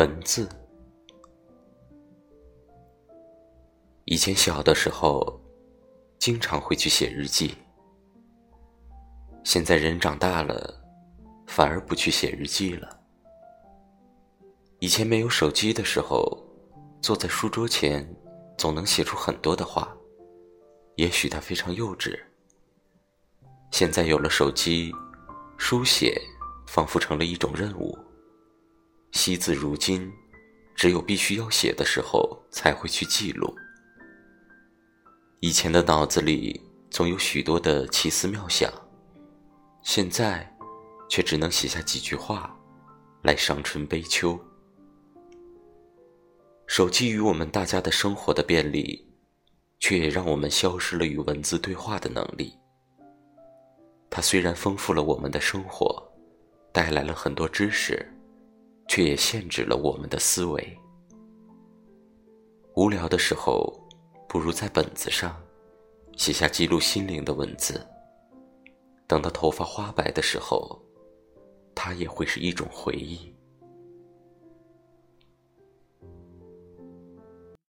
文字。以前小的时候，经常会去写日记。现在人长大了，反而不去写日记了。以前没有手机的时候，坐在书桌前，总能写出很多的话，也许它非常幼稚。现在有了手机，书写仿佛成了一种任务。惜字如金，只有必须要写的时候才会去记录。以前的脑子里总有许多的奇思妙想，现在却只能写下几句话来伤春悲秋。手机与我们大家的生活的便利，却也让我们消失了与文字对话的能力。它虽然丰富了我们的生活，带来了很多知识。却也限制了我们的思维。无聊的时候，不如在本子上写下记录心灵的文字。等到头发花白的时候，它也会是一种回忆。